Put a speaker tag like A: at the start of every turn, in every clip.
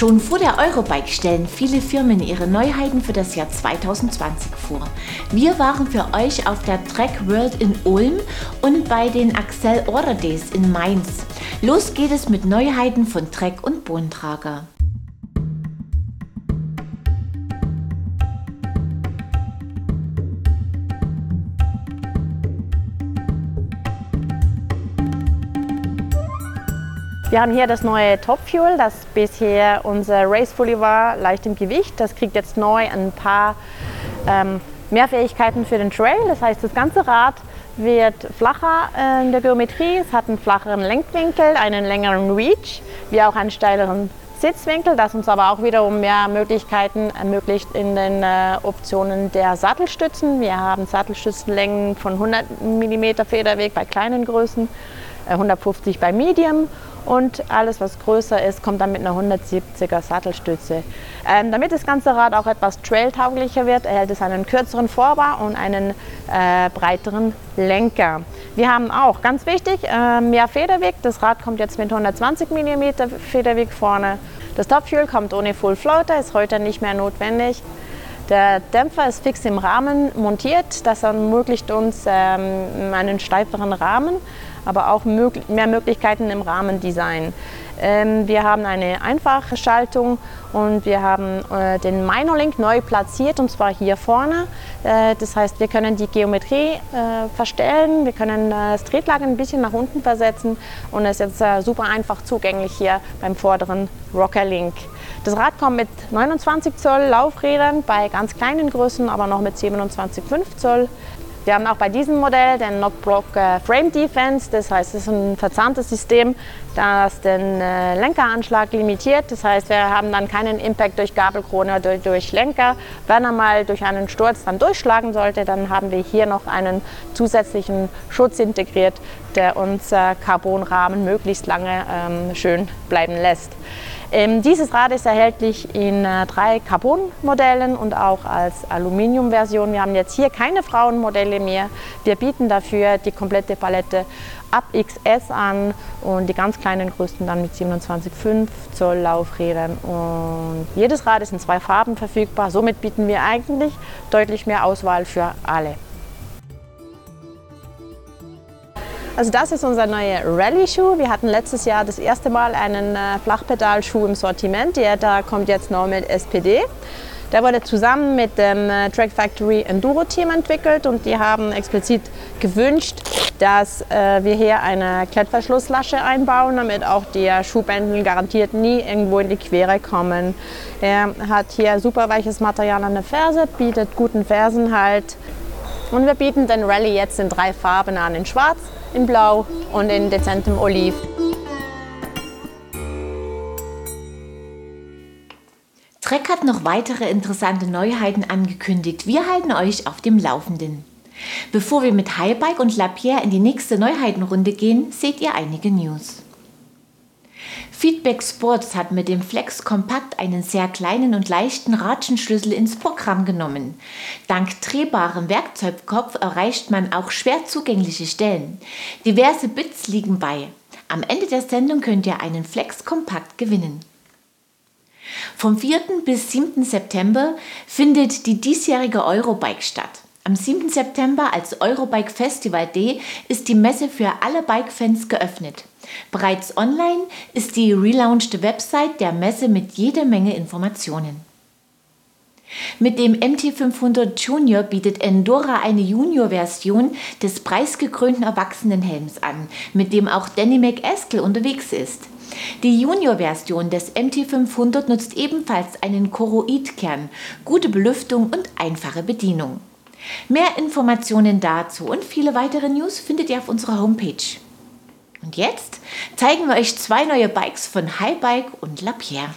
A: Schon vor der Eurobike stellen viele Firmen ihre Neuheiten für das Jahr 2020 vor. Wir waren für euch auf der Trek World in Ulm und bei den Axel Order Days in Mainz. Los geht es mit Neuheiten von Trek und Bohnentrager.
B: Wir haben hier das neue Top Fuel, das bisher unser Race Fully war, leicht im Gewicht. Das kriegt jetzt neu ein paar ähm, mehr Fähigkeiten für den Trail. Das heißt, das ganze Rad wird flacher in der Geometrie, es hat einen flacheren Lenkwinkel, einen längeren Reach, wie auch einen steileren Sitzwinkel, das uns aber auch wiederum mehr Möglichkeiten ermöglicht in den äh, Optionen der Sattelstützen. Wir haben Sattelstützenlängen von 100 mm Federweg bei kleinen Größen, 150 bei Medium und alles, was größer ist, kommt dann mit einer 170er Sattelstütze. Ähm, damit das ganze Rad auch etwas trailtauglicher wird, erhält es einen kürzeren Vorbau und einen äh, breiteren Lenker. Wir haben auch, ganz wichtig, äh, mehr Federweg. Das Rad kommt jetzt mit 120 mm Federweg vorne. Das Topfuel kommt ohne Full Floater, ist heute nicht mehr notwendig. Der Dämpfer ist fix im Rahmen montiert. Das ermöglicht uns ähm, einen steiferen Rahmen aber auch mehr Möglichkeiten im Rahmendesign. Ähm, wir haben eine einfache Schaltung und wir haben äh, den Minor Link neu platziert und zwar hier vorne. Äh, das heißt, wir können die Geometrie äh, verstellen, wir können das Tretlager ein bisschen nach unten versetzen und es ist jetzt super einfach zugänglich hier beim vorderen Rocker Link. Das Rad kommt mit 29 Zoll Laufrädern bei ganz kleinen Größen, aber noch mit 27,5 Zoll. Wir haben auch bei diesem Modell den Knockblock äh, Frame Defense, das heißt, es ist ein verzahntes System, das den äh, Lenkeranschlag limitiert. Das heißt, wir haben dann keinen Impact durch Gabelkrone oder durch Lenker. Wenn er mal durch einen Sturz dann durchschlagen sollte, dann haben wir hier noch einen zusätzlichen Schutz integriert, der uns äh, Carbonrahmen möglichst lange ähm, schön bleiben lässt. Ähm, dieses Rad ist erhältlich in äh, drei Carbon-Modellen und auch als Aluminium-Version. Wir haben jetzt hier keine Frauenmodelle mehr. Wir bieten dafür die komplette Palette ab XS an und die ganz kleinen Größen dann mit 27,5 Zoll Laufrädern. Und jedes Rad ist in zwei Farben verfügbar. Somit bieten wir eigentlich deutlich mehr Auswahl für alle. Also das ist unser neuer Rallye-Schuh. Wir hatten letztes Jahr das erste Mal einen äh, Flachpedalschuh im Sortiment. Der da kommt jetzt neu mit SPD. Der wurde zusammen mit dem äh, Track Factory Enduro Team entwickelt und die haben explizit gewünscht, dass äh, wir hier eine Klettverschlusslasche einbauen, damit auch der Schuhbändel garantiert nie irgendwo in die Quere kommen. Er hat hier super weiches Material an der Ferse, bietet guten Fersenhalt und wir bieten den Rallye jetzt in drei Farben an, in schwarz, in Blau und in dezentem Oliv.
A: Trek hat noch weitere interessante Neuheiten angekündigt. Wir halten euch auf dem Laufenden. Bevor wir mit Highbike und Lapierre in die nächste Neuheitenrunde gehen, seht ihr einige News. Feedback Sports hat mit dem Flex Kompakt einen sehr kleinen und leichten Ratschenschlüssel ins Programm genommen. Dank drehbarem Werkzeugkopf erreicht man auch schwer zugängliche Stellen. Diverse Bits liegen bei. Am Ende der Sendung könnt ihr einen Flex Kompakt gewinnen. Vom 4. bis 7. September findet die diesjährige Eurobike statt. Am 7. September als Eurobike Festival Day ist die Messe für alle Bike-Fans geöffnet. Bereits online ist die relaunched Website der Messe mit jeder Menge Informationen. Mit dem MT500 Junior bietet Endora eine Junior-Version des preisgekrönten Erwachsenenhelms an, mit dem auch Danny McEskill unterwegs ist. Die Junior-Version des MT500 nutzt ebenfalls einen Choroid-Kern, gute Belüftung und einfache Bedienung. Mehr Informationen dazu und viele weitere News findet ihr auf unserer Homepage. Und jetzt zeigen wir euch zwei neue Bikes von Highbike und Lapierre.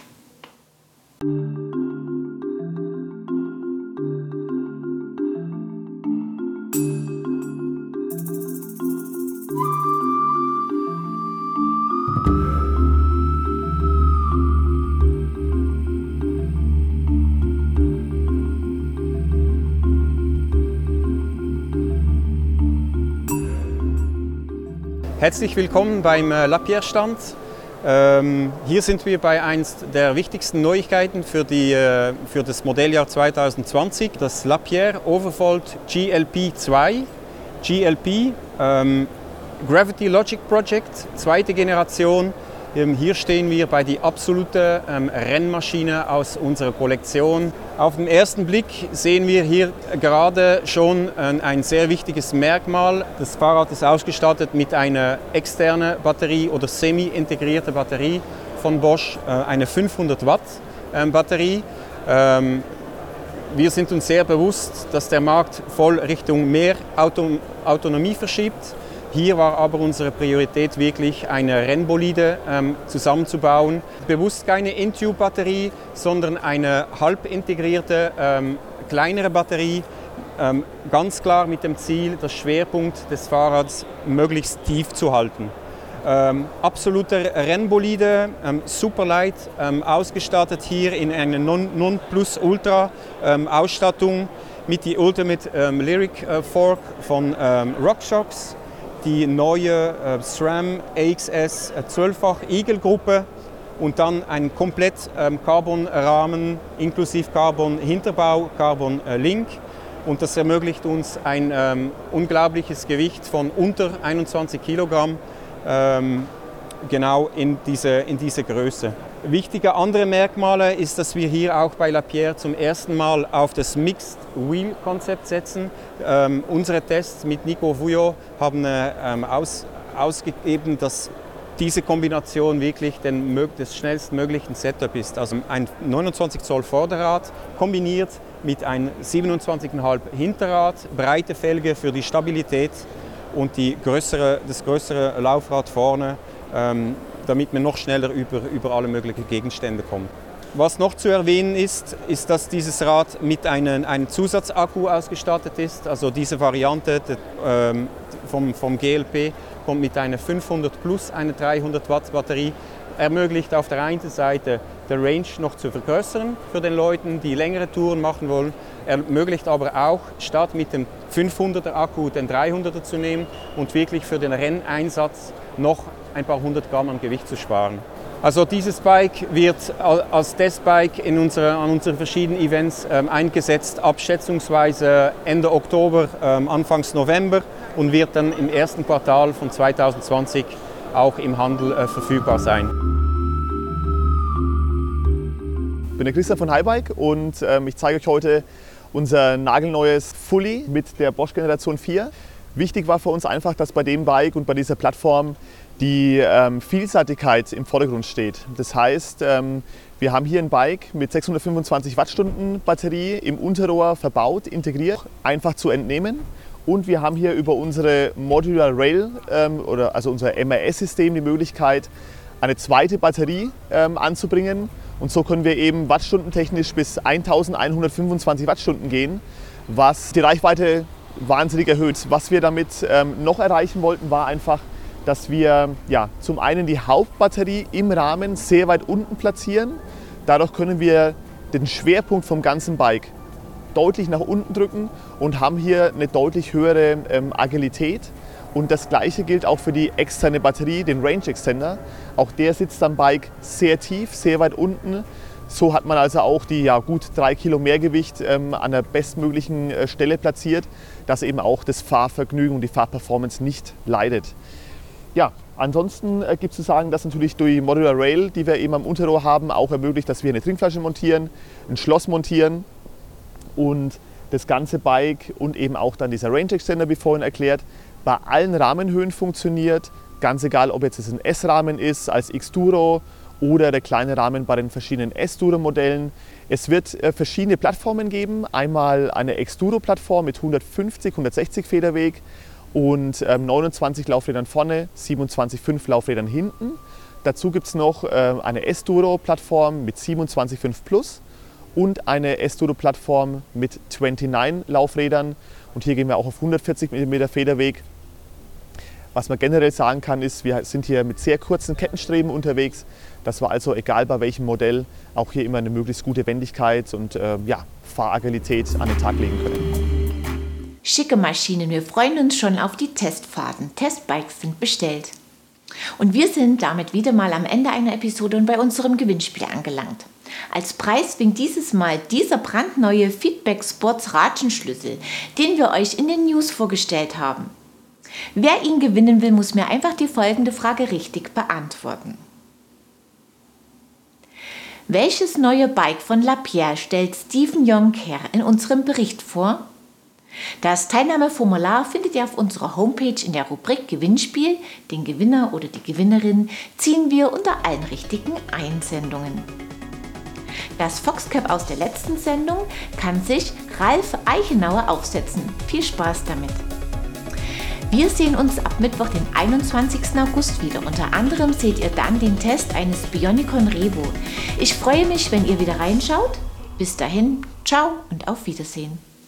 C: Herzlich willkommen beim äh, Lapierre-Stand. Ähm, hier sind wir bei eins der wichtigsten Neuigkeiten für, die, äh, für das Modelljahr 2020, das Lapierre Overfold GLP 2. GLP, ähm, Gravity Logic Project, zweite Generation, hier stehen wir bei die absolute ähm, Rennmaschine aus unserer Kollektion. Auf den ersten Blick sehen wir hier gerade schon ein, ein sehr wichtiges Merkmal. Das Fahrrad ist ausgestattet mit einer externen Batterie oder semi-integrierte Batterie von Bosch, äh, eine 500 Watt ähm, Batterie. Ähm, wir sind uns sehr bewusst, dass der Markt voll Richtung mehr Auto Autonomie verschiebt. Hier war aber unsere Priorität wirklich eine Rennbolide ähm, zusammenzubauen. Bewusst keine In-Tube-Batterie, sondern eine halb integrierte ähm, kleinere Batterie. Ähm, ganz klar mit dem Ziel, das Schwerpunkt des Fahrrads möglichst tief zu halten. Ähm, absoluter Rennbolide, ähm, super light, ähm, ausgestattet hier in einer Non, Plus Ultra ähm, mit die Ultimate ähm, Lyric äh, Fork von ähm, RockShox die neue äh, SRAM AXS 12-fach Eagle-Gruppe und dann ein komplett ähm, Carbon-Rahmen inklusive Carbon-Hinterbau, Carbon-Link. Und das ermöglicht uns ein ähm, unglaubliches Gewicht von unter 21 Kilogramm ähm, genau in diese, in diese Größe. Wichtige andere Merkmale ist, dass wir hier auch bei Lapierre zum ersten Mal auf das Mixed Wheel Konzept setzen. Ähm, unsere Tests mit Nico Vujo haben äh, ähm, aus, ausgegeben, dass diese Kombination wirklich den, das schnellstmöglichen Setup ist. Also ein 29 Zoll Vorderrad kombiniert mit einem 27,5 Hinterrad, breite Felge für die Stabilität und die größere, das größere Laufrad vorne. Ähm, damit man noch schneller über, über alle möglichen Gegenstände kommt. Was noch zu erwähnen ist, ist, dass dieses Rad mit einem, einem Zusatzakku ausgestattet ist. Also diese Variante ähm, vom, vom GLP kommt mit einer 500 plus einer 300 Watt Batterie. Ermöglicht auf der einen Seite der Range noch zu vergrößern für den Leuten, die längere Touren machen wollen. Ermöglicht aber auch, statt mit dem 500er Akku den 300er zu nehmen und wirklich für den Renneinsatz noch ein paar hundert Gramm an Gewicht zu sparen. Also dieses Bike wird als Testbike in unsere, an unseren verschiedenen Events ähm, eingesetzt, abschätzungsweise Ende Oktober, ähm, Anfangs November und wird dann im ersten Quartal von 2020 auch im Handel äh, verfügbar sein.
D: Ich bin der Christian von Highbike und ähm, ich zeige euch heute unser nagelneues Fully mit der Bosch Generation 4. Wichtig war für uns einfach, dass bei dem Bike und bei dieser Plattform die ähm, Vielseitigkeit im Vordergrund steht. Das heißt, ähm, wir haben hier ein Bike mit 625 Wattstunden Batterie im Unterrohr verbaut, integriert, einfach zu entnehmen. Und wir haben hier über unsere Modular Rail, ähm, oder also unser MRS-System, die Möglichkeit, eine zweite Batterie ähm, anzubringen. Und so können wir eben wattstundentechnisch bis 1125 Wattstunden gehen, was die Reichweite wahnsinnig erhöht. Was wir damit ähm, noch erreichen wollten, war einfach dass wir ja, zum einen die Hauptbatterie im Rahmen sehr weit unten platzieren. Dadurch können wir den Schwerpunkt vom ganzen Bike deutlich nach unten drücken und haben hier eine deutlich höhere ähm, Agilität. Und das gleiche gilt auch für die externe Batterie, den Range Extender. Auch der sitzt am Bike sehr tief, sehr weit unten. So hat man also auch die ja, gut drei Kilo Mehrgewicht ähm, an der bestmöglichen äh, Stelle platziert, dass eben auch das Fahrvergnügen und die Fahrperformance nicht leidet. Ja, ansonsten äh, gibt es zu sagen, dass natürlich durch Modular Rail, die wir eben am Unterrohr haben, auch ermöglicht, dass wir eine Trinkflasche montieren, ein Schloss montieren und das ganze Bike und eben auch dann dieser Range Extender, wie vorhin erklärt, bei allen Rahmenhöhen funktioniert. Ganz egal, ob jetzt es ein S-Rahmen ist als X-Duro oder der kleine Rahmen bei den verschiedenen S-Duro-Modellen. Es wird äh, verschiedene Plattformen geben. Einmal eine X-Duro-Plattform mit 150, 160 Federweg und ähm, 29 Laufrädern vorne, 27,5 Laufrädern hinten. Dazu gibt es noch äh, eine S-Duro-Plattform mit 27,5 Plus und eine S-Duro-Plattform mit 29 Laufrädern. Und hier gehen wir auch auf 140 mm Federweg. Was man generell sagen kann, ist, wir sind hier mit sehr kurzen Kettenstreben unterwegs, dass wir also, egal bei welchem Modell, auch hier immer eine möglichst gute Wendigkeit und äh, ja, Fahragilität an den Tag legen können.
A: Schicke Maschinen, wir freuen uns schon auf die Testfahrten. Testbikes sind bestellt. Und wir sind damit wieder mal am Ende einer Episode und bei unserem Gewinnspiel angelangt. Als Preis winkt dieses Mal dieser brandneue Feedback Sports Ratschenschlüssel, den wir euch in den News vorgestellt haben. Wer ihn gewinnen will, muss mir einfach die folgende Frage richtig beantworten. Welches neue Bike von Lapierre stellt Stephen Jonker in unserem Bericht vor? Das Teilnahmeformular findet ihr auf unserer Homepage in der Rubrik Gewinnspiel. Den Gewinner oder die Gewinnerin ziehen wir unter allen richtigen Einsendungen. Das Foxcap aus der letzten Sendung kann sich Ralf Eichenauer aufsetzen. Viel Spaß damit! Wir sehen uns ab Mittwoch, den 21. August wieder. Unter anderem seht ihr dann den Test eines Bionicon Revo. Ich freue mich, wenn ihr wieder reinschaut. Bis dahin, ciao und auf Wiedersehen.